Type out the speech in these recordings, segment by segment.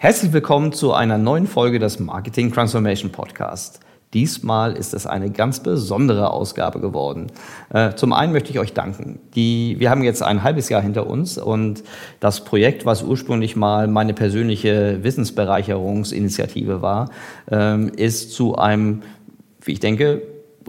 Herzlich willkommen zu einer neuen Folge des Marketing Transformation Podcast. Diesmal ist es eine ganz besondere Ausgabe geworden. Äh, zum einen möchte ich euch danken. Die, wir haben jetzt ein halbes Jahr hinter uns und das Projekt, was ursprünglich mal meine persönliche Wissensbereicherungsinitiative war, ähm, ist zu einem, wie ich denke,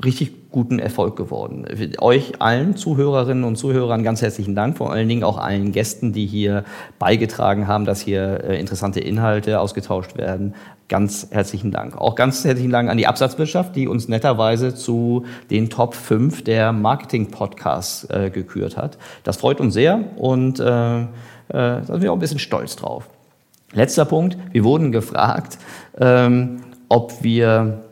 richtig guten Erfolg geworden. Euch allen Zuhörerinnen und Zuhörern ganz herzlichen Dank, vor allen Dingen auch allen Gästen, die hier beigetragen haben, dass hier äh, interessante Inhalte ausgetauscht werden. Ganz herzlichen Dank. Auch ganz herzlichen Dank an die Absatzwirtschaft, die uns netterweise zu den Top 5 der Marketing-Podcasts äh, gekürt hat. Das freut uns sehr und äh, äh, da sind wir auch ein bisschen stolz drauf. Letzter Punkt. Wir wurden gefragt, ähm, ob wir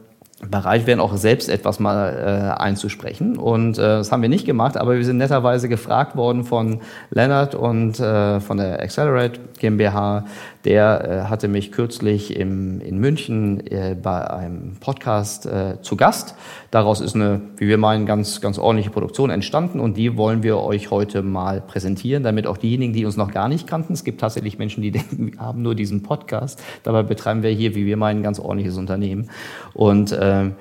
bereit wären, auch selbst etwas mal äh, einzusprechen. Und äh, das haben wir nicht gemacht, aber wir sind netterweise gefragt worden von Leonard und äh, von der Accelerate GmbH, der äh, hatte mich kürzlich im, in München äh, bei einem Podcast äh, zu Gast. Daraus ist eine, wie wir meinen, ganz, ganz ordentliche Produktion entstanden und die wollen wir euch heute mal präsentieren, damit auch diejenigen, die uns noch gar nicht kannten, es gibt tatsächlich Menschen, die denken, wir haben nur diesen Podcast, dabei betreiben wir hier, wie wir meinen, ein ganz ordentliches Unternehmen. Und äh, äh,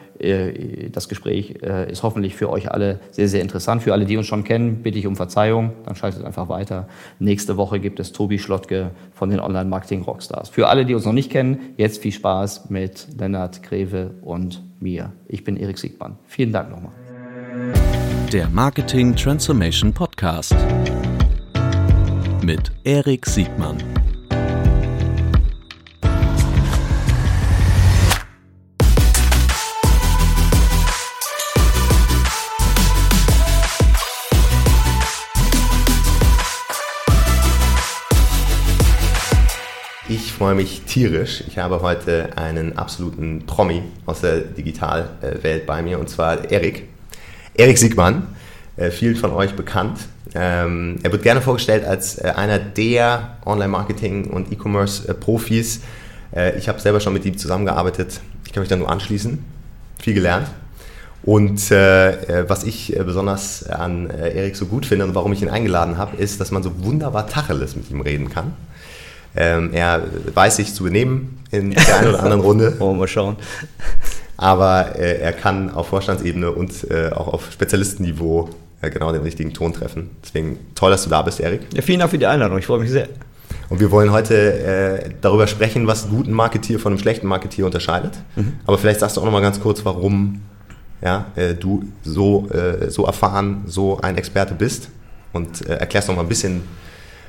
das Gespräch äh, ist hoffentlich für euch alle sehr, sehr interessant. Für alle, die uns schon kennen, bitte ich um Verzeihung, dann schaltet einfach weiter. Nächste Woche gibt es Tobi Schlottke von den Online-Marketing-Rockstars. Für alle, die uns noch nicht kennen, jetzt viel Spaß mit Lennart Greve und mir. Ich bin Erik Siegmann. Vielen Dank nochmal. Der Marketing Transformation Podcast mit Erik Siegmann. Freue mich tierisch. Ich habe heute einen absoluten Promi aus der Digitalwelt bei mir und zwar Erik. Erik Siegmann, äh, vielen von euch bekannt. Ähm, er wird gerne vorgestellt als äh, einer der Online-Marketing- und E-Commerce-Profis. Äh, ich habe selber schon mit ihm zusammengearbeitet. Ich kann mich da nur anschließen. Viel gelernt. Und äh, was ich besonders an äh, Erik so gut finde und warum ich ihn eingeladen habe, ist, dass man so wunderbar Tacheles mit ihm reden kann. Ähm, er weiß sich zu benehmen in der einen oder anderen Runde. Wollen wir mal schauen. Aber äh, er kann auf Vorstandsebene und äh, auch auf Spezialistenniveau äh, genau den richtigen Ton treffen. Deswegen toll, dass du da bist, Erik. Ja, vielen Dank für die Einladung. Ich freue mich sehr. Und wir wollen heute äh, darüber sprechen, was einen guten Marketier von einem schlechten Marketier unterscheidet. Mhm. Aber vielleicht sagst du auch noch mal ganz kurz, warum ja, äh, du so, äh, so erfahren, so ein Experte bist und erklärst noch mal ein bisschen,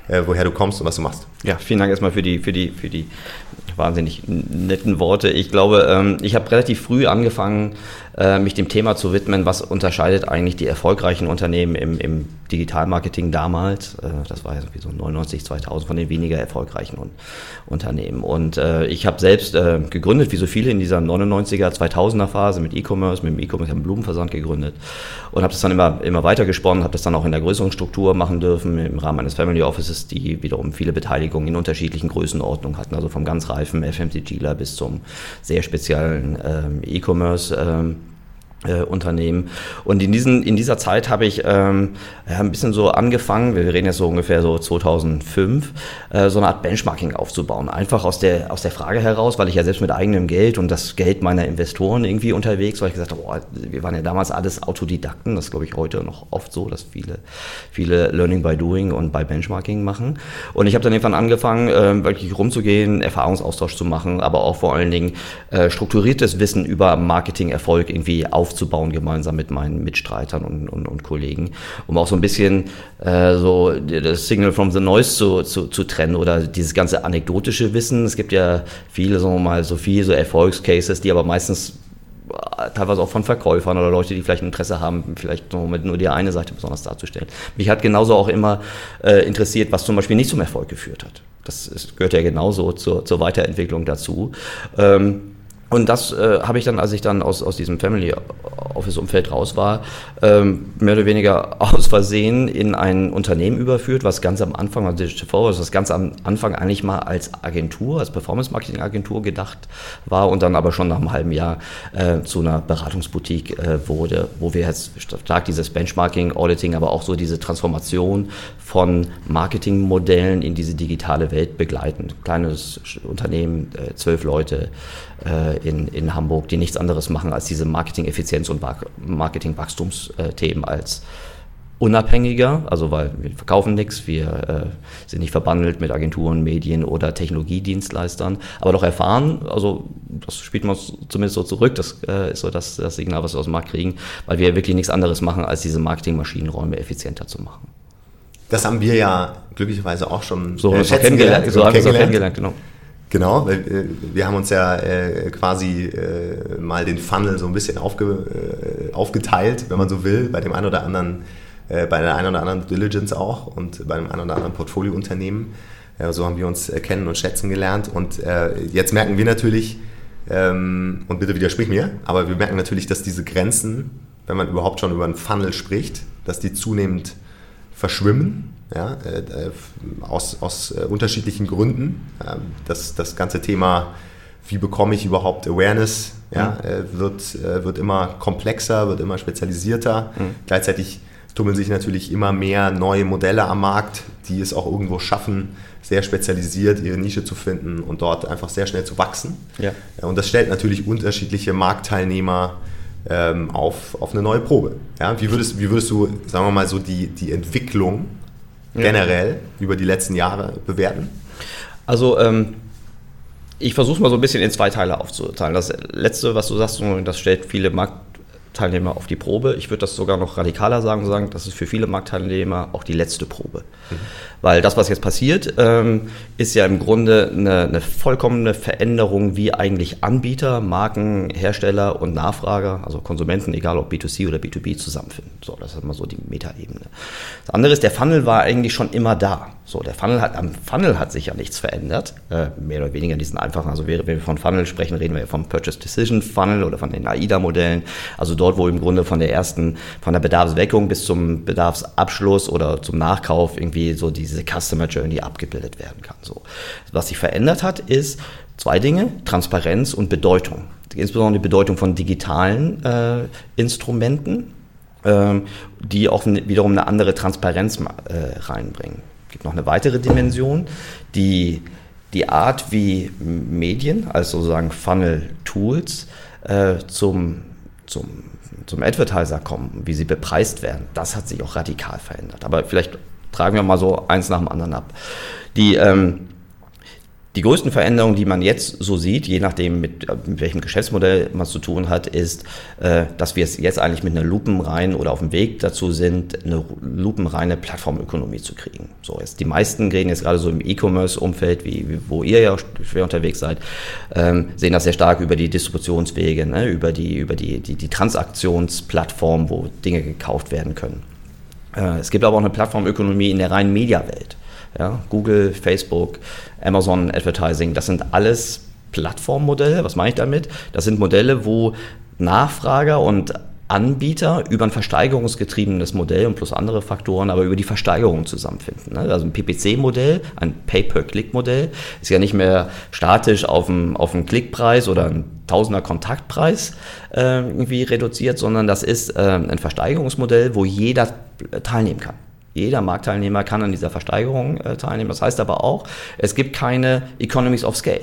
äh, woher du kommst und was du machst. Ja, vielen Dank erstmal für die, für die, für die wahnsinnig netten Worte. Ich glaube, ähm, ich habe relativ früh angefangen, äh, mich dem Thema zu widmen, was unterscheidet eigentlich die erfolgreichen Unternehmen im, im Digitalmarketing damals, äh, das war ja so 99, 2000, von den weniger erfolgreichen un Unternehmen. Und äh, ich habe selbst äh, gegründet, wie so viele in dieser 99er, 2000er Phase mit E-Commerce, mit dem E-Commerce, im Blumenversand gegründet und habe das dann immer, immer weiter gesponnen, habe das dann auch in der größeren Struktur machen dürfen, im Rahmen eines Family Offices, die wiederum viele Beteiligungen in unterschiedlichen Größenordnungen hatten, also vom ganz reifen FMCGler bis zum sehr speziellen ähm, E-Commerce. Ähm, äh, Unternehmen. Und in, diesen, in dieser Zeit habe ich ähm, ja, ein bisschen so angefangen, wir reden jetzt so ungefähr so 2005, äh, so eine Art Benchmarking aufzubauen. Einfach aus der, aus der Frage heraus, weil ich ja selbst mit eigenem Geld und das Geld meiner Investoren irgendwie unterwegs war, ich gesagt habe, boah, wir waren ja damals alles Autodidakten, das glaube ich heute noch oft so, dass viele, viele Learning by Doing und by Benchmarking machen. Und ich habe dann irgendwann angefangen, äh, wirklich rumzugehen, Erfahrungsaustausch zu machen, aber auch vor allen Dingen äh, strukturiertes Wissen über Marketing-Erfolg irgendwie auf aufzubauen, gemeinsam mit meinen Mitstreitern und, und, und Kollegen, um auch so ein bisschen äh, so das Signal from the Noise zu, zu, zu trennen oder dieses ganze anekdotische Wissen. Es gibt ja viele, sagen wir mal, so viele so Erfolgscases, die aber meistens äh, teilweise auch von Verkäufern oder Leute, die vielleicht Interesse haben, vielleicht nur die eine Seite besonders darzustellen. Mich hat genauso auch immer äh, interessiert, was zum Beispiel nicht zum Erfolg geführt hat. Das ist, gehört ja genauso zur, zur Weiterentwicklung dazu. Ähm, Und das äh, habe ich dann, als ich dann aus, aus diesem Family Office-Umfeld raus war, ähm, mehr oder weniger aus Versehen in ein Unternehmen überführt, was ganz am Anfang, also Digital Forward, was ganz am Anfang eigentlich mal als Agentur, als Performance-Marketing-Agentur gedacht war und dann aber schon nach einem halben Jahr äh, zu einer Beratungsboutique äh, wurde, wo wir jetzt stark dieses Benchmarking, Auditing, aber auch so diese Transformation von Marketingmodellen in diese digitale Welt begleiten. Kleines Unternehmen, äh, zwölf Leute, äh, in, in Hamburg, die nichts anderes machen als diese Marketing-Effizienz und Marketing-Wachstumsthemen als unabhängiger, also weil wir verkaufen nichts, wir äh, sind nicht verbandelt mit Agenturen, Medien oder Technologiedienstleistern, aber doch erfahren, also das spielt man zumindest so zurück, das äh, ist so das, das Signal, was wir aus dem Markt kriegen, weil wir wirklich nichts anderes machen, als diese Marketingmaschinenräume effizienter zu machen. Das haben wir ja glücklicherweise auch schon so, äh, so kennengelernt, so haben wir es auch kennengelernt, genau. Genau, weil äh, wir haben uns ja äh, quasi äh, mal den Funnel so ein bisschen aufge, aufgeteilt, wenn man so will, bei dem einen oder anderen, bei der einen oder anderen Diligence auch und bei dem einen oder anderen Portfoliounternehmen. So haben wir uns kennen und schätzen gelernt und jetzt merken wir natürlich, ähm, und bitte widersprich mir, aber wir merken natürlich, dass diese Grenzen, wenn man überhaupt schon über einen Funnel spricht, dass die zunehmend verschwimmen ja, äh, äh, aus, aus äh, unterschiedlichen Gründen. Ähm, das, das ganze Thema, wie bekomme ich überhaupt Awareness, ja, mhm. wird, wird immer komplexer, wird immer spezialisierter. Mhm. Gleichzeitig tummeln sich natürlich immer mehr neue Modelle am Markt, die es auch irgendwo schaffen, sehr spezialisiert ihre Nische zu finden und dort einfach sehr schnell zu wachsen. Ja. Und das stellt natürlich unterschiedliche Marktteilnehmer ähm, auf, auf eine neue Probe. Ja, wie, würdest, wie würdest du, sagen wir mal, so die, die Entwicklung generell über die letzten Jahre bewerten? Also ähm, ich versuche es mal so ein bisschen in zwei Teile aufzuteilen. Das letzte, was du sagst, das stellt viele Marktteilnehmer auf die Probe. Ich würde das sogar noch radikaler sagen, sagen, das ist für viele Marktteilnehmer auch die letzte Probe. Mhm. Weil das, was jetzt passiert, ähm, ist ja im Grunde eine, eine, vollkommene Veränderung, wie eigentlich Anbieter, Marken, Hersteller und Nachfrager, also Konsumenten, egal ob B2C oder B2B, zusammenfinden. So, das ist mal so die Metaebene. Das andere ist, der Funnel war eigentlich schon immer da. So, der Funnel hat, am Funnel hat sich ja nichts verändert, äh, mehr oder weniger in diesen einfachen, also wenn wir von Funnel sprechen, reden wir vom Purchase Decision Funnel oder von den AIDA-Modellen, also dort, wo im Grunde von der ersten, von der Bedarfsweckung bis zum Bedarfsabschluss oder zum Nachkauf irgendwie so die diese Customer Journey abgebildet werden kann. So. Was sich verändert hat, ist zwei Dinge, Transparenz und Bedeutung. Insbesondere die Bedeutung von digitalen äh, Instrumenten, äh, die auch wiederum eine andere Transparenz äh, reinbringen. Es gibt noch eine weitere Dimension, die die Art, wie Medien, also sozusagen Funnel-Tools, äh, zum, zum, zum Advertiser kommen, wie sie bepreist werden, das hat sich auch radikal verändert. Aber vielleicht tragen wir mal so eins nach dem anderen ab. Die, ähm, die größten Veränderungen, die man jetzt so sieht, je nachdem mit, mit welchem Geschäftsmodell man es zu tun hat, ist, äh, dass wir es jetzt eigentlich mit einer lupenreinen oder auf dem Weg dazu sind, eine lupenreine Plattformökonomie zu kriegen. So jetzt die meisten reden jetzt gerade so im E-Commerce-Umfeld, wie, wie, wo ihr ja schwer unterwegs seid, ähm, sehen das sehr stark über die Distributionswege, ne, über die über die, die, die Transaktionsplattform, wo Dinge gekauft werden können. Äh, es gibt aber auch eine Plattformökonomie in der reinen Mediawelt. Ja, Google, Facebook, Amazon Advertising, das sind alles Plattformmodelle. Was meine ich damit? Das sind Modelle, wo Nachfrager und Anbieter über ein versteigerungsgetriebenes Modell und plus andere Faktoren, aber über die Versteigerung zusammenfinden. Ne? Also ein PPC-Modell, ein Pay-per-Click-Modell, ist ja nicht mehr statisch auf einen, auf einen Klickpreis oder einen Tausender Kontaktpreis äh, irgendwie reduziert, sondern das ist äh, ein Versteigerungsmodell, wo jeder teilnehmen kann. Jeder Marktteilnehmer kann an dieser Versteigerung äh, teilnehmen. Das heißt aber auch, es gibt keine Economies of Scale.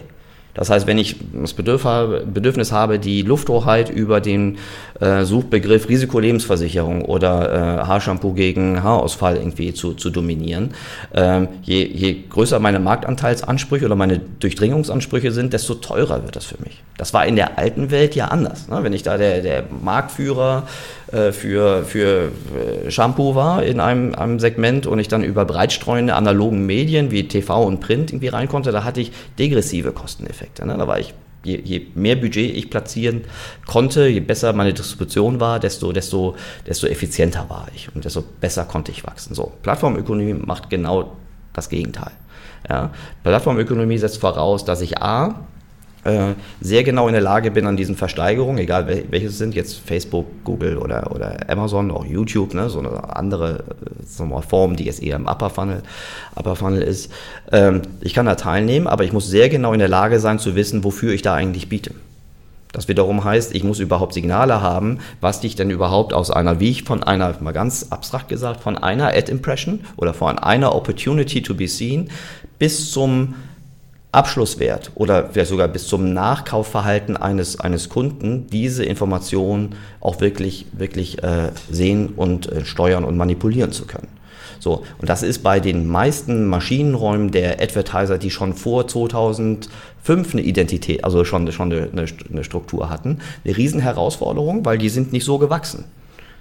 Das heißt, wenn ich das Bedürfnis habe, die Lufthoheit über den äh, Suchbegriff Risikolebensversicherung oder äh, Haarshampoo gegen Haarausfall irgendwie zu, zu dominieren, ähm, je, je größer meine Marktanteilsansprüche oder meine Durchdringungsansprüche sind, desto teurer wird das für mich. Das war in der alten Welt ja anders. Ne? Wenn ich da der, der Marktführer äh, für, für äh, Shampoo war in einem, einem Segment und ich dann über breitstreuende analogen Medien wie TV und Print irgendwie rein konnte, da hatte ich degressive Kosteneffekte. Ne? Da war ich Je, je, mehr Budget ich platzieren konnte, je besser meine Distribution war, desto, desto, desto effizienter war ich und desto besser konnte ich wachsen. So, Plattformökonomie macht genau das Gegenteil. Ja. Plattformökonomie setzt voraus, dass ich A, äh, sehr genau in der Lage bin an diesen Versteigerungen, egal welche es sind, jetzt Facebook, Google oder, oder Amazon, auch YouTube, ne, so eine andere wir mal, Form, die jetzt eher im Upper Funnel, Upper Funnel ist. Ähm, ich kann da teilnehmen, aber ich muss sehr genau in der Lage sein zu wissen, wofür ich da eigentlich biete. Das wiederum heißt, ich muss überhaupt Signale haben, was dich denn überhaupt aus einer, wie ich von einer, mal ganz abstrakt gesagt, von einer Ad-Impression oder von einer Opportunity to be seen bis zum Abschlusswert oder vielleicht sogar bis zum Nachkaufverhalten eines, eines Kunden diese Informationen auch wirklich, wirklich äh, sehen und äh, steuern und manipulieren zu können. So, und das ist bei den meisten Maschinenräumen der Advertiser, die schon vor 2005 eine Identität, also schon, schon eine, eine Struktur hatten, eine Riesenherausforderung, weil die sind nicht so gewachsen.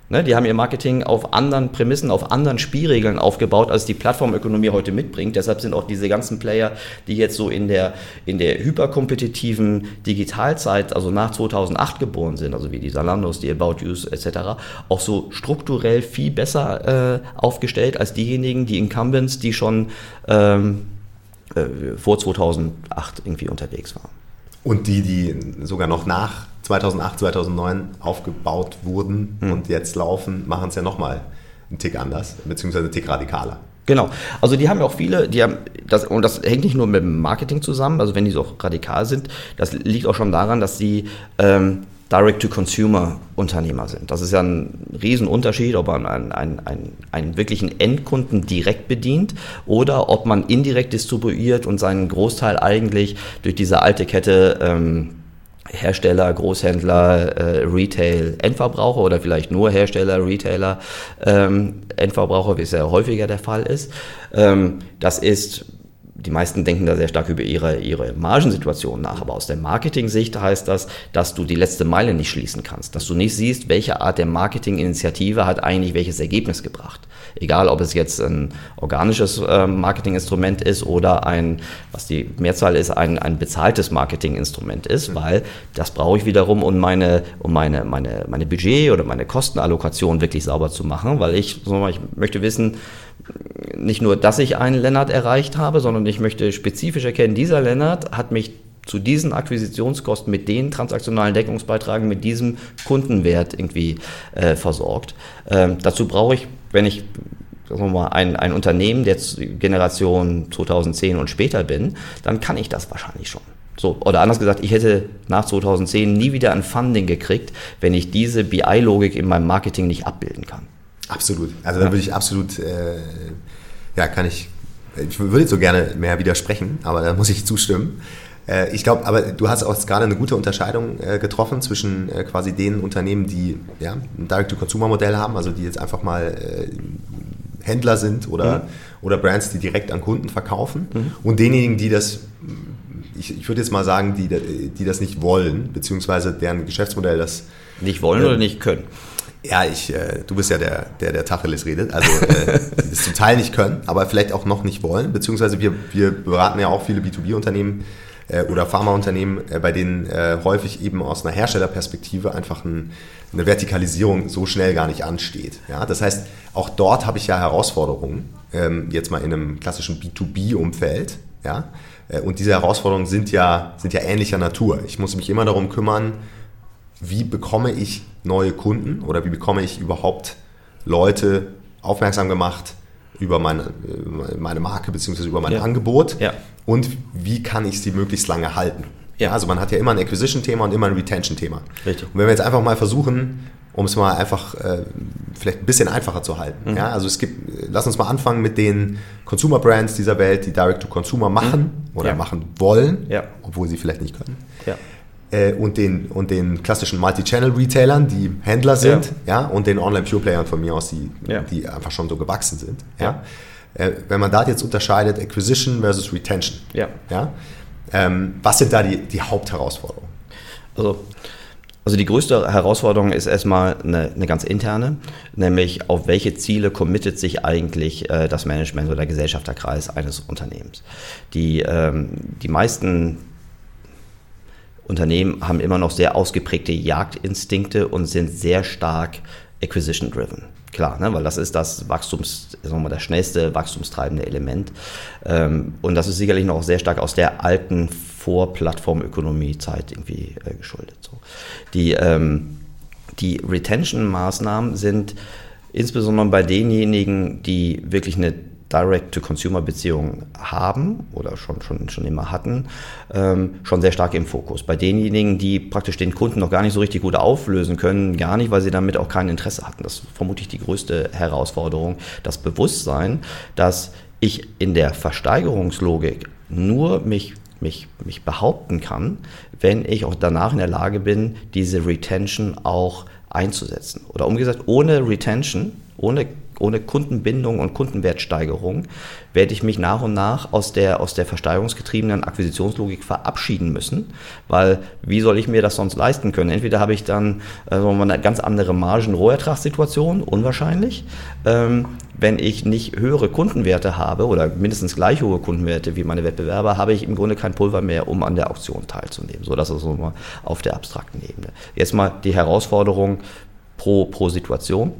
Ne, die haben ihr Marketing auf anderen Prämissen, auf anderen Spielregeln aufgebaut, als die Plattformökonomie heute mitbringt. Deshalb sind auch diese ganzen Player, die jetzt so in der, in der hyperkompetitiven Digitalzeit, also nach 2008 geboren sind, also wie die Salandos, die About Yous etc., auch so strukturell viel besser äh, aufgestellt als diejenigen, die Incumbents, die schon ähm, äh, vor 2008 irgendwie unterwegs waren. Und die, die sogar noch nach 2008, 2009 aufgebaut wurden hm. und jetzt laufen, machen es ja nochmal einen Tick anders, beziehungsweise einen Tick radikaler. Genau. Also die haben ja auch viele, die haben das, und das hängt nicht nur mit dem Marketing zusammen, also wenn die so radikal sind, das liegt auch schon daran, dass sie ähm, Direct-to-Consumer-Unternehmer sind. Das ist ja ein Riesenunterschied, ob man einen, einen, einen, einen wirklichen Endkunden direkt bedient oder ob man indirekt distribuiert und seinen Großteil eigentlich durch diese alte Kette ähm, Hersteller, Großhändler, äh, Retail, Endverbraucher oder vielleicht nur Hersteller, Retailer, ähm, Endverbraucher, wie es ja häufiger der Fall ist. Ähm, das ist die meisten denken da sehr stark über ihre, ihre Margensituation nach, aber aus der Marketing-Sicht heißt das, dass du die letzte Meile nicht schließen kannst, dass du nicht siehst, welche Art der Marketinginitiative hat eigentlich welches Ergebnis gebracht. Egal, ob es jetzt ein organisches äh, Marketinginstrument ist oder ein, was die Mehrzahl ist, ein, ein bezahltes Marketinginstrument ist, mhm. weil das brauche ich wiederum, um meine, um meine, meine, meine Budget oder meine Kostenallokation wirklich sauber zu machen, weil ich, ich möchte wissen, nicht nur, dass ich einen Lennart erreicht habe, sondern ich möchte spezifisch erkennen, dieser Lennart hat mich zu diesen Akquisitionskosten mit den transaktionalen Deckungsbeitragen, mit diesem Kundenwert irgendwie äh, versorgt. Ähm, dazu brauche ich, wenn ich sagen wir mal, ein, ein Unternehmen der Generation 2010 und später bin, dann kann ich das wahrscheinlich schon. So, oder anders gesagt, ich hätte nach 2010 nie wieder ein Funding gekriegt, wenn ich diese BI-Logik in meinem Marketing nicht abbilden kann. Absolut. Also da würde ich absolut, äh, ja, kann ich, ich würde so gerne mehr widersprechen, aber da muss ich zustimmen. Äh, ich glaube, aber du hast auch gerade eine gute Unterscheidung äh, getroffen zwischen äh, quasi den Unternehmen, die ja, ein Direct-to-Consumer-Modell haben, also die jetzt einfach mal äh, Händler sind oder, mhm. oder Brands, die direkt an Kunden verkaufen mhm. und denjenigen, die das ich, ich würde jetzt mal sagen, die, die das nicht wollen, beziehungsweise deren Geschäftsmodell das nicht wollen oder nicht können. Ja, ich, äh, du bist ja der, der, der Tacheles redet, also äh, die das zum Teil nicht können, aber vielleicht auch noch nicht wollen, beziehungsweise wir, wir beraten ja auch viele B2B-Unternehmen äh, oder Pharmaunternehmen, äh, bei denen äh, häufig eben aus einer Herstellerperspektive einfach ein, eine Vertikalisierung so schnell gar nicht ansteht. Ja? Das heißt, auch dort habe ich ja Herausforderungen, ähm, jetzt mal in einem klassischen B2B-Umfeld, ja, und diese Herausforderungen sind ja, sind ja ähnlicher Natur. Ich muss mich immer darum kümmern, wie bekomme ich neue Kunden oder wie bekomme ich überhaupt Leute aufmerksam gemacht über meine, äh, meine Marke bzw. über mein ja. Angebot ja. und wie kann ich sie möglichst lange halten. Ja. Also man hat ja immer ein Acquisition-Thema und immer ein Retention-Thema. Und wenn wir jetzt einfach mal versuchen, um es mal einfach äh, vielleicht ein bisschen einfacher zu halten. Mhm. Ja, also es gibt, lass uns mal anfangen mit den Consumer Brands dieser Welt, die Direct to Consumer machen mhm. oder ja. machen wollen, ja. obwohl sie vielleicht nicht können. Ja äh, und den, und den klassischen Multi-Channel-Retailern, die Händler sind, ja. ja und den Online-Pure-Playern von mir aus, die, ja. die einfach schon so gewachsen sind. Ja. Äh, wenn man da jetzt unterscheidet, Acquisition versus Retention, ja. Ja, ähm, was sind da die, die Hauptherausforderungen? Also, also die größte Herausforderung ist erstmal eine, eine ganz interne, nämlich auf welche Ziele committet sich eigentlich äh, das Management oder der Gesellschafterkreis eines Unternehmens. Die, ähm, die meisten Unternehmen haben immer noch sehr ausgeprägte Jagdinstinkte und sind sehr stark acquisition-driven. Klar, ne, weil das ist das Wachstums, sagen wir mal, das schnellste wachstumstreibende Element. Ähm, und das ist sicherlich noch sehr stark aus der alten vor Plattformökonomie-Zeit irgendwie äh, geschuldet. Die, ähm, die Retention-Maßnahmen sind insbesondere bei denjenigen, die wirklich eine Direct-to-Consumer-Beziehungen haben oder schon, schon, schon immer hatten, ähm, schon sehr stark im Fokus. Bei denjenigen, die praktisch den Kunden noch gar nicht so richtig gut auflösen können, gar nicht, weil sie damit auch kein Interesse hatten. Das ist vermutlich die größte Herausforderung, das Bewusstsein, dass ich in der Versteigerungslogik nur mich mich, mich behaupten kann, wenn ich auch danach in der Lage bin, diese Retention auch einzusetzen. Oder umgesagt, ohne Retention, ohne ohne Kundenbindung und Kundenwertsteigerung werde ich mich nach und nach aus der, aus der versteigerungsgetriebenen Akquisitionslogik verabschieden müssen, weil wie soll ich mir das sonst leisten können? Entweder habe ich dann äh, eine ganz andere Margen-Rohertragssituation, unwahrscheinlich, ähm, wenn ich nicht höhere Kundenwerte habe oder mindestens gleich hohe Kundenwerte wie meine Wettbewerber, habe ich im Grunde kein Pulver mehr, um an der Auktion teilzunehmen. So, das ist so mal auf der abstrakten Ebene. Jetzt mal die Herausforderung pro, pro Situation.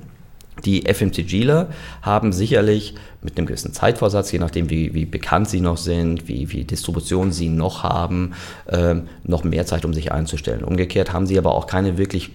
Die FMCGler haben sicherlich mit einem gewissen Zeitvorsatz, je nachdem wie, wie bekannt sie noch sind, wie, wie Distribution sie noch haben, äh, noch mehr Zeit, um sich einzustellen. Umgekehrt haben sie aber auch keine wirklich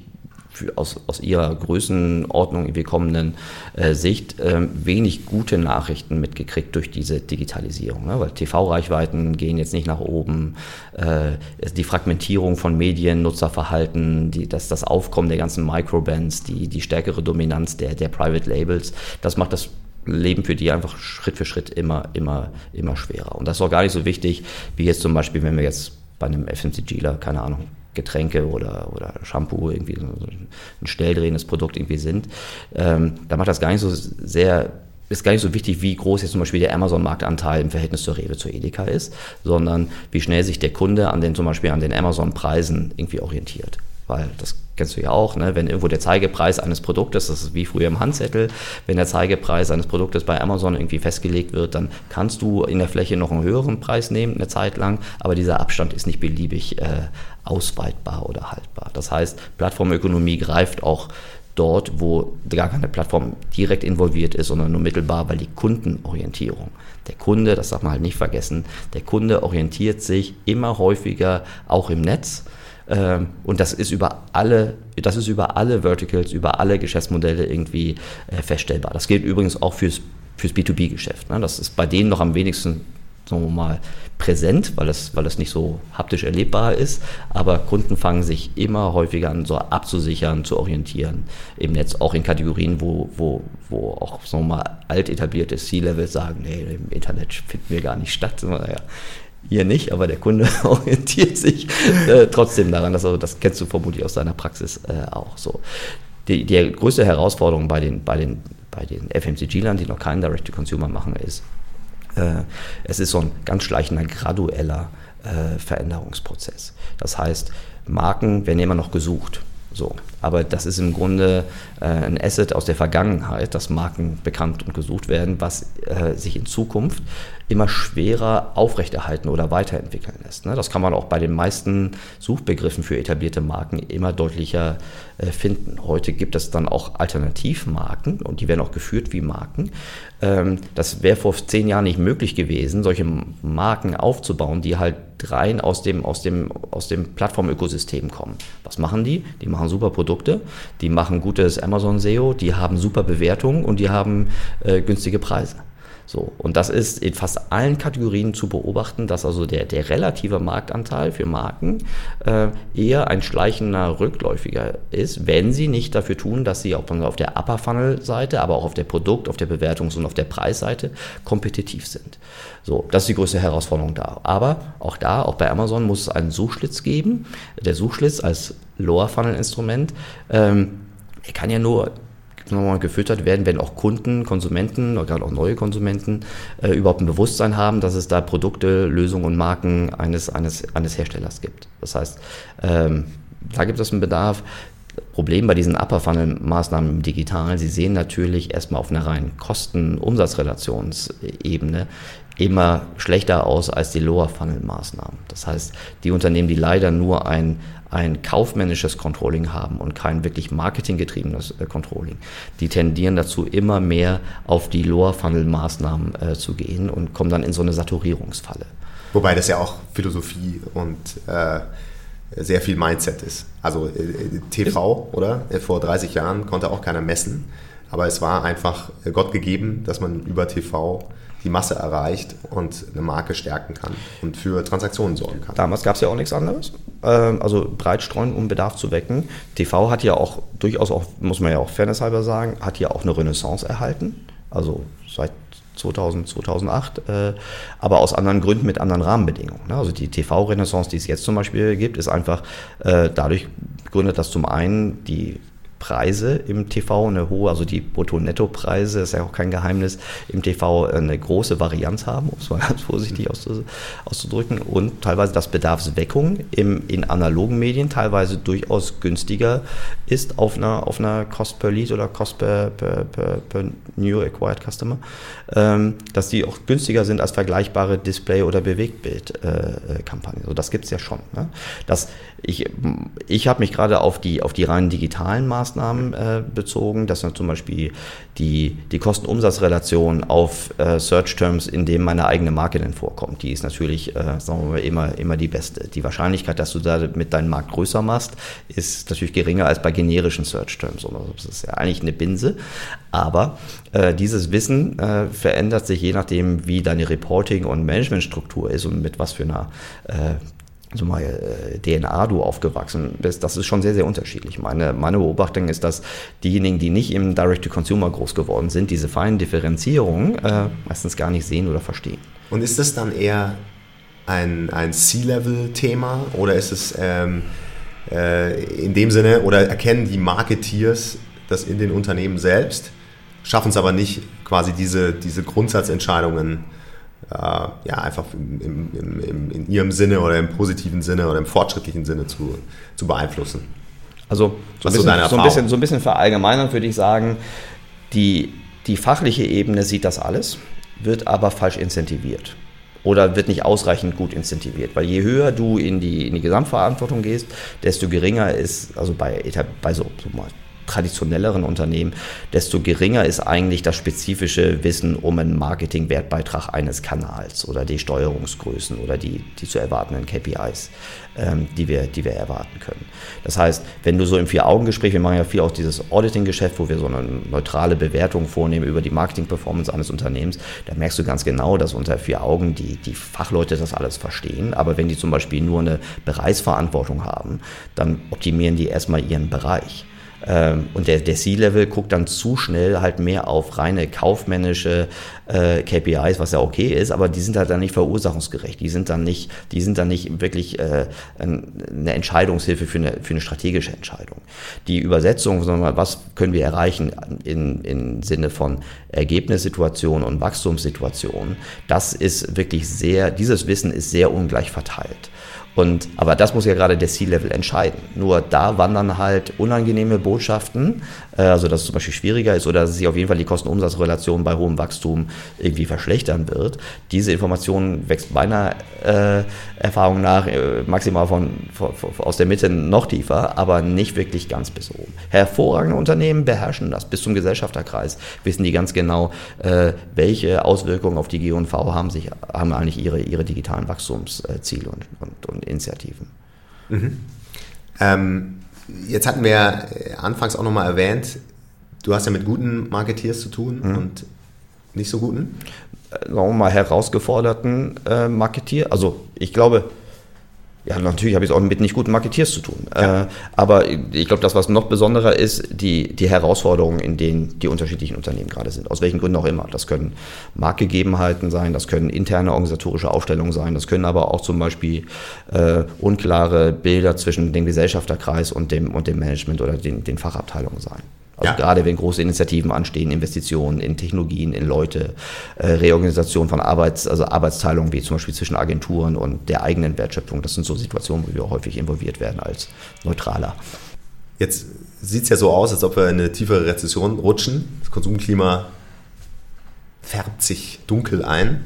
aus, aus ihrer Größenordnung irgendwie kommenden äh, Sicht äh, wenig gute Nachrichten mitgekriegt durch diese Digitalisierung. Ne? Weil TV-Reichweiten gehen jetzt nicht nach oben, äh, die Fragmentierung von Medien, Nutzerverhalten, die, das, das Aufkommen der ganzen Microbands, die, die stärkere Dominanz der, der Private Labels, das macht das Leben für die einfach Schritt für Schritt immer, immer, immer schwerer. Und das ist auch gar nicht so wichtig, wie jetzt zum Beispiel, wenn wir jetzt bei einem FMCGler, keine Ahnung, Getränke oder, oder Shampoo irgendwie so ein schnelldrehendes Produkt irgendwie sind, ähm, da macht das gar nicht so sehr ist gar nicht so wichtig, wie groß jetzt zum Beispiel der Amazon-Marktanteil im Verhältnis zur Rewe, zur Edeka ist, sondern wie schnell sich der Kunde an den, zum Beispiel an den Amazon-Preisen irgendwie orientiert. Weil das kennst du ja auch, ne? wenn irgendwo der Zeigepreis eines Produktes, das ist wie früher im Handzettel, wenn der Zeigepreis eines Produktes bei Amazon irgendwie festgelegt wird, dann kannst du in der Fläche noch einen höheren Preis nehmen, eine Zeit lang, aber dieser Abstand ist nicht beliebig äh, ausweitbar oder haltbar. Das heißt, Plattformökonomie greift auch dort, wo gar keine Plattform direkt involviert ist, sondern nur mittelbar, weil die Kundenorientierung. Der Kunde, das darf man halt nicht vergessen, der Kunde orientiert sich immer häufiger auch im Netz ähm, und das ist über alle, das ist über alle Verticals, über alle Geschäftsmodelle irgendwie äh, feststellbar. Das gilt übrigens auch fürs, fürs B2B-Geschäft. Ne? Das ist bei denen noch am wenigsten sagen wir mal, präsent, weil es, weil es nicht so haptisch erlebbar ist. Aber Kunden fangen sich immer häufiger an, so abzusichern, zu orientieren im Netz, auch in Kategorien, wo, wo, wo auch sagen wir mal, alt etablierte C-Levels sagen, nee, im Internet finden wir gar nicht statt. Naja, hier nicht, aber der Kunde orientiert sich äh, trotzdem daran. Dass, also, das kennst du vermutlich aus deiner Praxis äh, auch so. Die, die größte Herausforderung bei den, bei den, bei den FMCG-Lern, die noch keinen Direct-to-Consumer machen, ist, äh, es ist so ein ganz schleichender, gradueller äh, Veränderungsprozess. Das heißt, Marken werden immer noch gesucht. So. Aber das ist im Grunde äh, ein Asset aus der Vergangenheit, dass Marken bekannt und gesucht werden, was äh, sich in Zukunft immer schwerer aufrechterhalten oder weiterentwickeln lässt. Ne? Das kann man auch bei den meisten Suchbegriffen für etablierte Marken immer deutlicher äh, finden. Heute gibt es dann auch Alternativmarken und die werden auch geführt wie Marken. Ähm, das wäre vor zehn Jahren nicht möglich gewesen, solche Marken aufzubauen, die halt rein aus dem, aus dem, aus dem Plattformökosystem kommen. Was machen die? Die machen super Produkte, die machen gutes Amazon SEO, die haben super Bewertungen und die haben äh, günstige Preise. So, und das ist in fast allen Kategorien zu beobachten, dass also der, der relative Marktanteil für Marken äh, eher ein schleichender Rückläufiger ist, wenn sie nicht dafür tun, dass sie auch auf der Upper Funnel Seite, aber auch auf der Produkt-, auf der Bewertungs- und auf der Preisseite kompetitiv sind. So, das ist die größte Herausforderung da. Aber auch da, auch bei Amazon muss es einen Suchschlitz geben. Der Suchschlitz als Lower Funnel Instrument, ähm, kann ja nur nochmal gefüttert werden, wenn auch Kunden, Konsumenten oder gerade auch neue Konsumenten äh, überhaupt ein Bewusstsein haben, dass es da Produkte, Lösungen und Marken eines, eines, eines Herstellers gibt. Das heißt, ähm, da gibt es einen Bedarf. Problem bei diesen Upper Funnel Maßnahmen im Digitalen, Sie sehen natürlich erstmal auf einer reinen Kosten-Umsatzrelationsebene immer schlechter aus als die Lower-Funnel-Maßnahmen. Das heißt, die Unternehmen, die leider nur ein, ein kaufmännisches Controlling haben und kein wirklich marketinggetriebenes äh, Controlling, die tendieren dazu, immer mehr auf die Lower-Funnel-Maßnahmen äh, zu gehen und kommen dann in so eine Saturierungsfalle. Wobei das ja auch Philosophie und äh, sehr viel Mindset ist. Also äh, TV, oder? Vor 30 Jahren konnte auch keiner messen, aber es war einfach Gott gegeben, dass man über TV die Masse erreicht und eine Marke stärken kann und für Transaktionen sorgen kann. Damals gab es ja auch nichts anderes. Ähm, also breit streuen, um Bedarf zu wecken. TV hat ja auch durchaus auch, muss man ja auch fairnesshalber sagen, hat ja auch eine Renaissance erhalten. Also seit 2000, 2008, äh, aber aus anderen Gründen mit anderen Rahmenbedingungen. Ne? Also die TV-Renaissance, die es jetzt zum Beispiel gibt, ist einfach äh, dadurch begründet, dass zum einen die Preise im TV, eine hohe, also die Brutto-Netto-Preise, ist ja auch kein Geheimnis, im TV eine große Varianz haben, um es mal ganz vorsichtig auszudrücken, und teilweise das Bedarfsweckung im, in analogen Medien teilweise durchaus günstiger ist auf einer, auf einer Cost per Lead oder Cost per, per, per, per New Acquired Customer, ähm, dass die auch günstiger sind als vergleichbare Display- oder Bewegtbild-Kampagnen. Äh, also das gibt es ja schon. Ne? Das, ich ich habe mich gerade auf die, auf die rein digitalen Maßnahmen Maßnahmen äh, bezogen. Das sind zum Beispiel die, die Kosten-Umsatz-Relation auf äh, Search-Terms, in dem meine eigene Marke denn vorkommt. Die ist natürlich, äh, sagen wir mal, immer, immer die beste. Die Wahrscheinlichkeit, dass du da mit deinem Markt größer machst, ist natürlich geringer als bei generischen Search-Terms. Das ist ja eigentlich eine Binse. Aber äh, dieses Wissen äh, verändert sich je nachdem, wie deine Reporting- und Managementstruktur ist und mit was für einer äh, so mal äh, DNA du aufgewachsen bist, das ist schon sehr, sehr unterschiedlich. Meine, meine Beobachtung ist, dass diejenigen, die nicht im Direct-to-Consumer groß geworden sind, diese feinen Differenzierungen äh, meistens gar nicht sehen oder verstehen. Und ist das dann eher ein, ein C-Level-Thema oder ist es ähm, äh, in dem Sinne, oder erkennen die Marketeers das in den Unternehmen selbst, schaffen es aber nicht, quasi diese, diese Grundsatzentscheidungen äh, ja, einfach im, im, im, in ihrem Sinne oder im positiven Sinne oder im fortschrittlichen Sinne zu, zu beeinflussen. Also so ein, bisschen, so, ein bisschen, so ein bisschen verallgemeinern würde ich sagen, die, die fachliche Ebene sieht das alles, wird aber falsch incentiviert oder wird nicht ausreichend gut incentiviert. Weil je höher du in die, in die Gesamtverantwortung gehst, desto geringer ist, also bei, bei so, so mal traditionelleren Unternehmen, desto geringer ist eigentlich das spezifische Wissen um einen Marketing-Wertbeitrag eines Kanals oder die Steuerungsgrößen oder die, die zu erwartenden KPIs, ähm, die, wir, die wir erwarten können. Das heißt, wenn du so im Vier-Augen-Gespräch, wir machen ja viel auch dieses Auditing-Geschäft, wo wir so eine neutrale Bewertung vornehmen über die Marketing-Performance eines Unternehmens, da merkst du ganz genau, dass unter vier Augen die, die Fachleute das alles verstehen. Aber wenn die zum Beispiel nur eine Bereichsverantwortung haben, dann optimieren die erstmal ihren Bereich. Ähm, und der, der C-Level guckt dann zu schnell halt mehr auf reine kaufmännische äh, KPIs, was ja okay ist, aber die sind halt dann nicht verursachungsgerecht. Die sind dann nicht, die sind dann nicht wirklich äh, eine Entscheidungshilfe für eine, für eine strategische Entscheidung. Die Übersetzung, sondern was können wir erreichen in, im Sinne von Ergebnissituationen und Wachstumssituationen, das ist wirklich sehr, dieses Wissen ist sehr ungleich verteilt. Und, aber das muss ja gerade der C-Level entscheiden. Nur da wandern halt unangenehme Botschaften, äh, also dass es zum Beispiel schwieriger ist oder dass sich auf jeden Fall die Kosten-Umsatz-Relation bei hohem Wachstum irgendwie verschlechtern wird. Diese Information wächst meiner äh, Erfahrung nach äh, maximal von, von, von, aus der Mitte noch tiefer, aber nicht wirklich ganz bis oben. Hervorragende Unternehmen beherrschen das. Bis zum Gesellschafterkreis wissen die ganz genau, äh, welche Auswirkungen auf die G&V haben, sich, haben eigentlich ihre, ihre digitalen Wachstumsziele und, und, und Initiativen. Mhm. Ähm, jetzt hatten wir anfangs auch nochmal erwähnt, du hast ja mit guten Marketeers zu tun mhm. und nicht so guten? Äh, sagen wir mal, herausgeforderten äh, Marketier. Also ich glaube, ja, natürlich habe ich es auch mit nicht guten Marketeers zu tun. Ja. Äh, aber ich glaube, das, was noch besonderer ist, die, die Herausforderungen, in denen die unterschiedlichen Unternehmen gerade sind. Aus welchen Gründen auch immer. Das können Marktgegebenheiten sein, das können interne organisatorische Aufstellungen sein, das können aber auch zum Beispiel äh, unklare Bilder zwischen dem Gesellschafterkreis und dem, und dem Management oder den, den Fachabteilungen sein. Also ja. gerade wenn große Initiativen anstehen, Investitionen in Technologien, in Leute, äh, Reorganisation von Arbeits, also Arbeitsteilungen wie zum Beispiel zwischen Agenturen und der eigenen Wertschöpfung, das sind so Situationen, wo wir häufig involviert werden als Neutraler. Jetzt sieht es ja so aus, als ob wir in eine tiefere Rezession rutschen. Das Konsumklima färbt sich dunkel ein.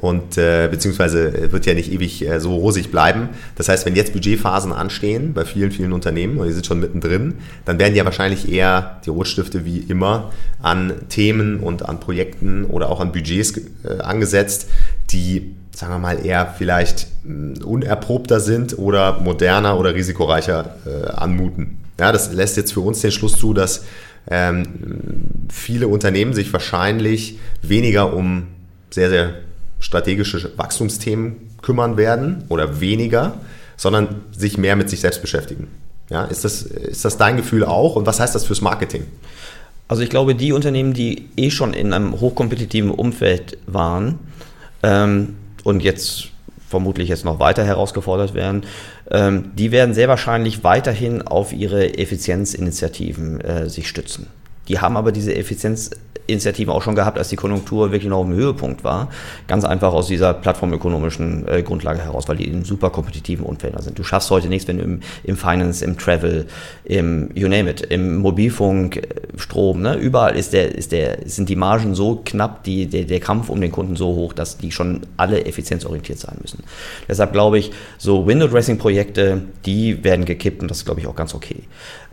Und äh, beziehungsweise wird ja nicht ewig äh, so rosig bleiben. Das heißt, wenn jetzt Budgetphasen anstehen bei vielen, vielen Unternehmen und die sind schon mittendrin, dann werden ja wahrscheinlich eher die Rotstifte wie immer an Themen und an Projekten oder auch an Budgets äh, angesetzt, die sagen wir mal, eher vielleicht mm, unerprobter sind oder moderner oder risikoreicher äh, anmuten. Ja, das lässt jetzt für uns den Schluss zu, dass ähm, viele Unternehmen sich wahrscheinlich weniger um sehr, sehr strategische Wachstumsthemen kümmern werden oder weniger, sondern sich mehr mit sich selbst beschäftigen. Ja, ist, das, ist das dein Gefühl auch und was heißt das fürs Marketing? Also ich glaube, die Unternehmen, die eh schon in einem hochkompetitiven Umfeld waren ähm, und jetzt vermutlich jetzt noch weiter herausgefordert werden, ähm, die werden sehr wahrscheinlich weiterhin auf ihre Effizienzinitiativen äh, sich stützen. Die haben aber diese Effizienz Initiativen auch schon gehabt, als die Konjunktur wirklich noch dem Höhepunkt war. Ganz einfach aus dieser plattformökonomischen äh, Grundlage heraus, weil die in super kompetitiven Umfeldern sind. Du schaffst heute nichts, wenn du im, im Finance, im Travel, im you name it, im Mobilfunk, äh, Strom, ne? überall ist der, ist der, sind die Margen so knapp, die, der, der Kampf um den Kunden so hoch, dass die schon alle effizienzorientiert sein müssen. Deshalb glaube ich, so Window-Dressing-Projekte, die werden gekippt und das ist, glaube ich, auch ganz okay.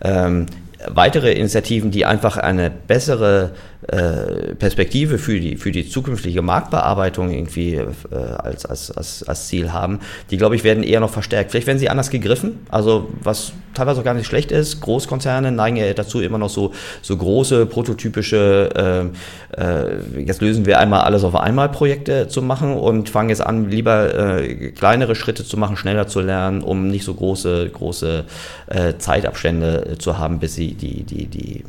Ähm, weitere Initiativen, die einfach eine bessere äh, Perspektive für die, für die zukünftige Marktbearbeitung irgendwie äh, als, als, als, als Ziel haben, die, glaube ich, werden eher noch verstärkt. Vielleicht werden sie anders gegriffen, also was teilweise auch gar nicht schlecht ist. Großkonzerne neigen ja dazu, immer noch so, so große, prototypische, äh, äh, jetzt lösen wir einmal alles auf einmal Projekte zu machen und fangen jetzt an, lieber äh, kleinere Schritte zu machen, schneller zu lernen, um nicht so große, große äh, Zeitabstände zu haben, bis sie die, die, die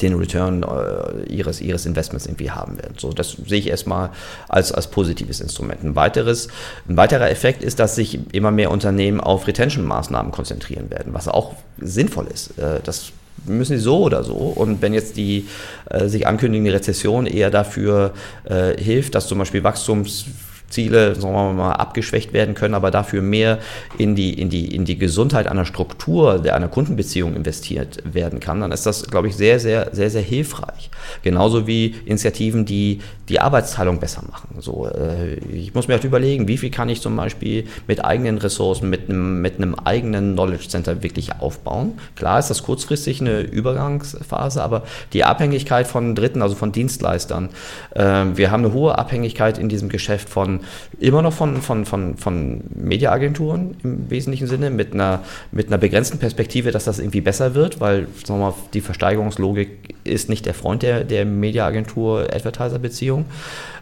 den Return äh, ihres, ihres Investments irgendwie haben werden. So, das sehe ich erstmal als, als positives Instrument. Ein, weiteres, ein weiterer Effekt ist, dass sich immer mehr Unternehmen auf Retention-Maßnahmen konzentrieren werden, was auch sinnvoll ist. Äh, das müssen sie so oder so. Und wenn jetzt die äh, sich ankündigende Rezession eher dafür äh, hilft, dass zum Beispiel Wachstums Ziele, sagen wir mal, abgeschwächt werden können, aber dafür mehr in die, in die, in die Gesundheit einer Struktur, der einer Kundenbeziehung investiert werden kann, dann ist das, glaube ich, sehr, sehr, sehr, sehr hilfreich. Genauso wie Initiativen, die die Arbeitsteilung besser machen. So, äh, ich muss mir halt überlegen, wie viel kann ich zum Beispiel mit eigenen Ressourcen, mit einem, mit einem eigenen Knowledge Center wirklich aufbauen. Klar ist das kurzfristig eine Übergangsphase, aber die Abhängigkeit von Dritten, also von Dienstleistern, äh, wir haben eine hohe Abhängigkeit in diesem Geschäft von immer noch von, von, von, von Mediaagenturen im wesentlichen Sinne, mit einer, mit einer begrenzten Perspektive, dass das irgendwie besser wird, weil sagen wir mal, die Versteigerungslogik ist nicht der Freund der, der Media-Agentur-Advertiser-Beziehung,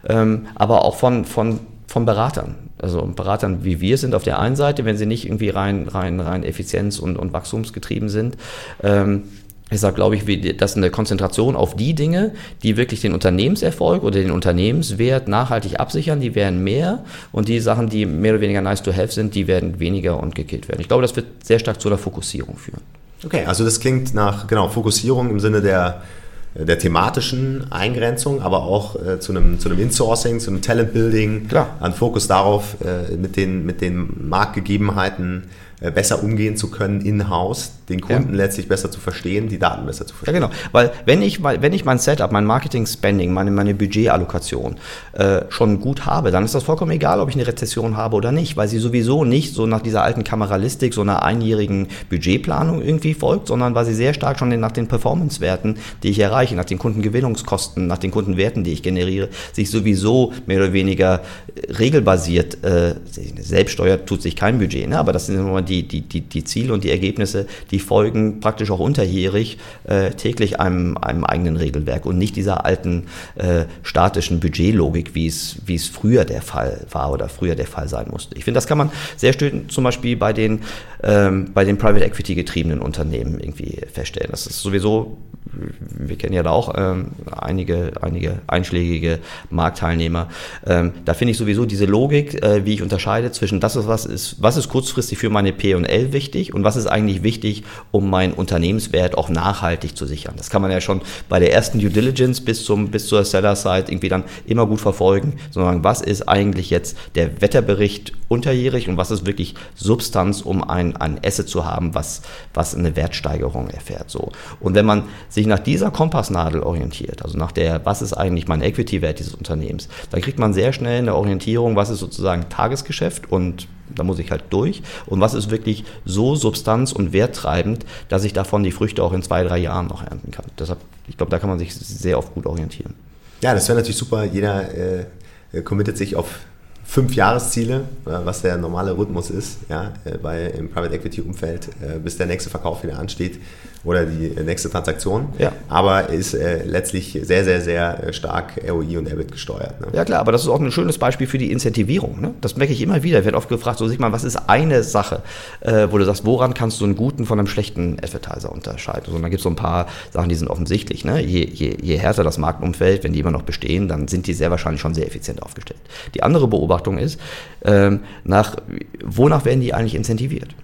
ähm, aber auch von, von, von Beratern. Also Beratern wie wir sind auf der einen Seite, wenn sie nicht irgendwie rein, rein, rein effizienz- und, und wachstumsgetrieben sind. Ähm, Deshalb glaube ich, dass eine Konzentration auf die Dinge, die wirklich den Unternehmenserfolg oder den Unternehmenswert nachhaltig absichern, die werden mehr und die Sachen, die mehr oder weniger nice to have sind, die werden weniger und gekillt werden. Ich glaube, das wird sehr stark zu einer Fokussierung führen. Okay, also das klingt nach genau Fokussierung im Sinne der der thematischen Eingrenzung, aber auch äh, zu, einem, zu einem Insourcing, zu einem Talent-Building, an Fokus darauf, äh, mit, den, mit den Marktgegebenheiten äh, besser umgehen zu können in-house, den Kunden ja. letztlich besser zu verstehen, die Daten besser zu verstehen. Ja, genau. Weil wenn ich, wenn ich mein Setup, mein Marketing-Spending, meine, meine Budgetallokation äh, schon gut habe, dann ist das vollkommen egal, ob ich eine Rezession habe oder nicht, weil sie sowieso nicht so nach dieser alten Kameralistik, so einer einjährigen Budgetplanung irgendwie folgt, sondern weil sie sehr stark schon nach den Performance-Werten, die ich erreiche, nach den Kundengewinnungskosten, nach den Kundenwerten, die ich generiere, sich sowieso mehr oder weniger regelbasiert, äh, selbststeuert tut sich kein Budget, ne? aber das sind immer die, die, die, die Ziele und die Ergebnisse, die folgen praktisch auch unterjährig äh, täglich einem, einem eigenen Regelwerk und nicht dieser alten äh, statischen Budgetlogik, wie es, wie es früher der Fall war oder früher der Fall sein musste. Ich finde, das kann man sehr schön zum Beispiel bei den, ähm, bei den Private Equity getriebenen Unternehmen irgendwie feststellen. Das ist sowieso wir kennen ja da auch ähm, einige, einige einschlägige Marktteilnehmer. Ähm, da finde ich sowieso diese Logik, äh, wie ich unterscheide zwischen das, ist, was ist, was ist kurzfristig für meine P&L wichtig und was ist eigentlich wichtig um meinen Unternehmenswert auch nachhaltig zu sichern. Das kann man ja schon bei der ersten Due Diligence bis, zum, bis zur Seller-Side irgendwie dann immer gut verfolgen, sondern was ist eigentlich jetzt der Wetterbericht unterjährig und was ist wirklich Substanz, um ein, ein Asset zu haben, was, was eine Wertsteigerung erfährt. So. Und wenn man sich nach dieser Kompassnadel orientiert, also nach der, was ist eigentlich mein Equity-Wert dieses Unternehmens, dann kriegt man sehr schnell eine Orientierung, was ist sozusagen Tagesgeschäft und da muss ich halt durch. Und was ist wirklich so substanz- und werttreibend, dass ich davon die Früchte auch in zwei, drei Jahren noch ernten kann. Deshalb, ich glaube, da kann man sich sehr oft gut orientieren. Ja, das wäre natürlich super. Jeder äh, committet sich auf fünf Jahresziele, äh, was der normale Rhythmus ist, ja, äh, bei, im Private Equity Umfeld, äh, bis der nächste Verkauf wieder ansteht oder die nächste Transaktion. Ja. Aber ist äh, letztlich sehr, sehr, sehr stark ROI und EBIT gesteuert. Ne? Ja klar, aber das ist auch ein schönes Beispiel für die Incentivierung. Ne? Das merke ich immer wieder. Ich werde oft gefragt, so sich mal, was ist eine Sache, äh, wo du sagst, woran kannst du einen guten von einem schlechten Advertiser unterscheiden? Und dann gibt es so ein paar Sachen, die sind offensichtlich. Ne? Je, je, je härter das Marktumfeld, wenn die immer noch bestehen, dann sind die sehr wahrscheinlich schon sehr effizient aufgestellt. Die andere Beobachtung Beobachtung ist, ähm, nach, wonach werden die eigentlich incentiviert?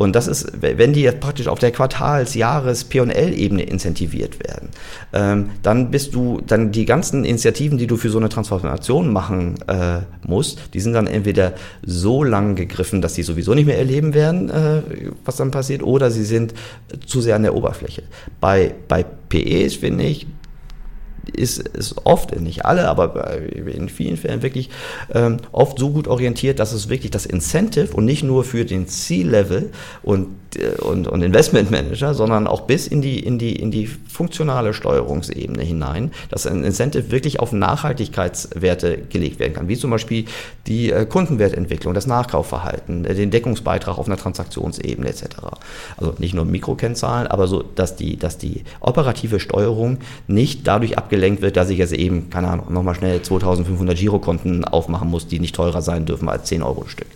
Und das ist, wenn die jetzt praktisch auf der Quartals-, Jahres-, P&L-Ebene incentiviert werden, ähm, dann bist du, dann die ganzen Initiativen, die du für so eine Transformation machen äh, musst, die sind dann entweder so lang gegriffen, dass sie sowieso nicht mehr erleben werden, äh, was dann passiert, oder sie sind zu sehr an der Oberfläche. Bei, bei PEs finde ich, ist, ist oft, nicht alle, aber in vielen Fällen wirklich ähm, oft so gut orientiert, dass es wirklich das Incentive und nicht nur für den C-Level und, und, und Investment Manager, sondern auch bis in die, in, die, in die funktionale Steuerungsebene hinein, dass ein Incentive wirklich auf Nachhaltigkeitswerte gelegt werden kann, wie zum Beispiel die äh, Kundenwertentwicklung, das Nachkaufverhalten, äh, den Deckungsbeitrag auf einer Transaktionsebene etc. Also nicht nur Mikrokennzahlen, aber so, dass die, dass die operative Steuerung nicht dadurch abgelenkt wird, dass ich jetzt eben, keine Ahnung, nochmal schnell 2500 Girokonten aufmachen muss, die nicht teurer sein dürfen als 10 Euro Stück.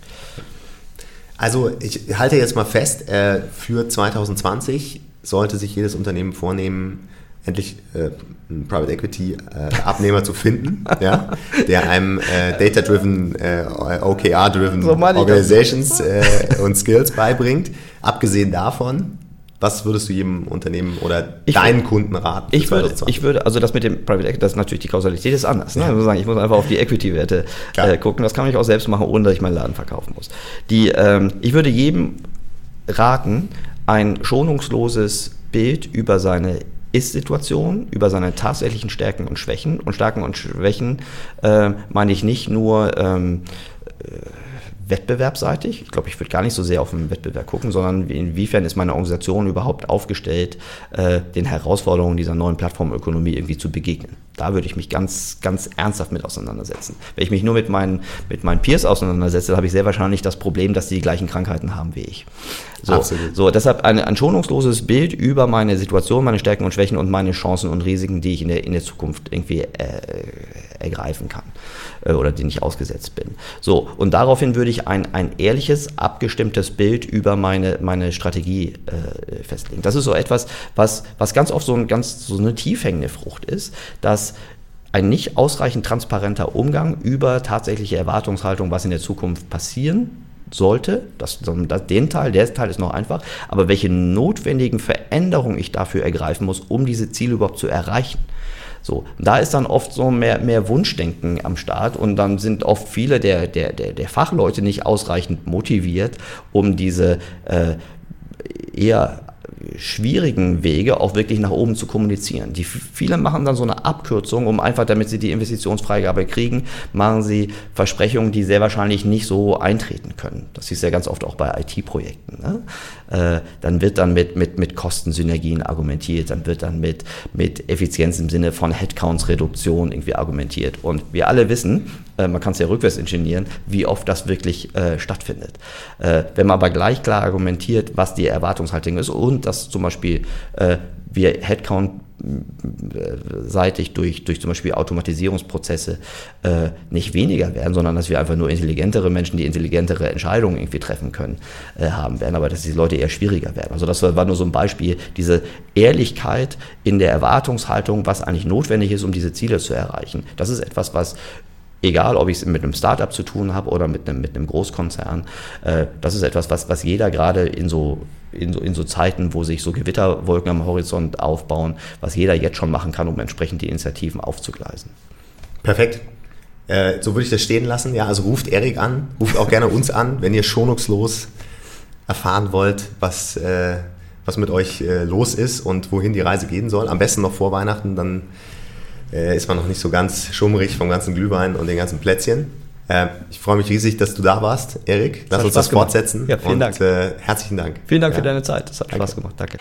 Also ich halte jetzt mal fest, äh, für 2020 sollte sich jedes Unternehmen vornehmen, endlich äh, einen Private Equity äh, Abnehmer zu finden, ja, der einem äh, Data-driven, äh, OKR-driven so Organizations äh, und Skills beibringt. Abgesehen davon was würdest du jedem Unternehmen oder ich deinen würde, Kunden raten? Ich würde, ich würde, also das mit dem Private Equity, das ist natürlich die Kausalität ist anders. Ne? Ja. Also sagen, ich muss einfach auf die Equity-Werte äh, gucken. Das kann ich auch selbst machen, ohne dass ich meinen Laden verkaufen muss. Die, ähm, ich würde jedem raten, ein schonungsloses Bild über seine ist-Situation, über seine tatsächlichen Stärken und Schwächen. Und Stärken und Schwächen äh, meine ich nicht nur ähm, wettbewerbsseitig. Ich glaube, ich würde gar nicht so sehr auf den Wettbewerb gucken, sondern inwiefern ist meine Organisation überhaupt aufgestellt, äh, den Herausforderungen dieser neuen Plattformökonomie irgendwie zu begegnen. Da würde ich mich ganz, ganz ernsthaft mit auseinandersetzen. Wenn ich mich nur mit meinen, mit meinen Peers auseinandersetze, habe ich sehr wahrscheinlich das Problem, dass die die gleichen Krankheiten haben wie ich. So, Absolut. so deshalb ein, ein schonungsloses Bild über meine Situation, meine Stärken und Schwächen und meine Chancen und Risiken, die ich in der, in der Zukunft irgendwie äh, ergreifen kann äh, oder denen ich ausgesetzt bin. So, und daraufhin würde ich ein, ein ehrliches, abgestimmtes Bild über meine, meine Strategie äh, festlegen. Das ist so etwas, was, was ganz oft so, ein, ganz, so eine tiefhängende Frucht ist, dass ein nicht ausreichend transparenter Umgang über tatsächliche Erwartungshaltung, was in der Zukunft passieren sollte, das, das, den Teil, der Teil ist noch einfach, aber welche notwendigen Veränderungen ich dafür ergreifen muss, um diese Ziele überhaupt zu erreichen. So, da ist dann oft so mehr, mehr Wunschdenken am Start und dann sind oft viele der, der, der, der Fachleute nicht ausreichend motiviert, um diese äh, eher schwierigen Wege auch wirklich nach oben zu kommunizieren. Die viele machen dann so eine Abkürzung, um einfach, damit sie die Investitionsfreigabe kriegen, machen sie Versprechungen, die sehr wahrscheinlich nicht so eintreten können. Das ist ja ganz oft auch bei IT-Projekten. Ne? Äh, dann wird dann mit, mit, mit Kostensynergien argumentiert, dann wird dann mit, mit Effizienz im Sinne von Headcounts-Reduktion irgendwie argumentiert. Und wir alle wissen, äh, man kann es ja rückwärts ingenieren, wie oft das wirklich äh, stattfindet. Äh, wenn man aber gleich klar argumentiert, was die Erwartungshaltung ist und dass zum Beispiel äh, wir Headcount seitig durch, durch zum Beispiel Automatisierungsprozesse äh, nicht weniger werden, sondern dass wir einfach nur intelligentere Menschen, die intelligentere Entscheidungen irgendwie treffen können, äh, haben werden, aber dass die Leute eher schwieriger werden. Also das war nur so ein Beispiel, diese Ehrlichkeit in der Erwartungshaltung, was eigentlich notwendig ist, um diese Ziele zu erreichen. Das ist etwas, was egal ob ich es mit einem Startup zu tun habe oder mit einem, mit einem Großkonzern, äh, das ist etwas, was, was jeder gerade in so in so, in so Zeiten, wo sich so Gewitterwolken am Horizont aufbauen, was jeder jetzt schon machen kann, um entsprechend die Initiativen aufzugleisen. Perfekt. Äh, so würde ich das stehen lassen. Ja, also ruft Erik an, ruft auch gerne uns an, wenn ihr schonungslos erfahren wollt, was, äh, was mit euch äh, los ist und wohin die Reise gehen soll. Am besten noch vor Weihnachten, dann äh, ist man noch nicht so ganz schummrig vom ganzen Glühwein und den ganzen Plätzchen. Äh, ich freue mich riesig, dass du da warst, Erik. Lass uns das Spaß gemacht. fortsetzen. Ja, vielen und, Dank. Äh, herzlichen Dank. Vielen Dank ja. für deine Zeit. Das hat Danke. Spaß gemacht. Danke.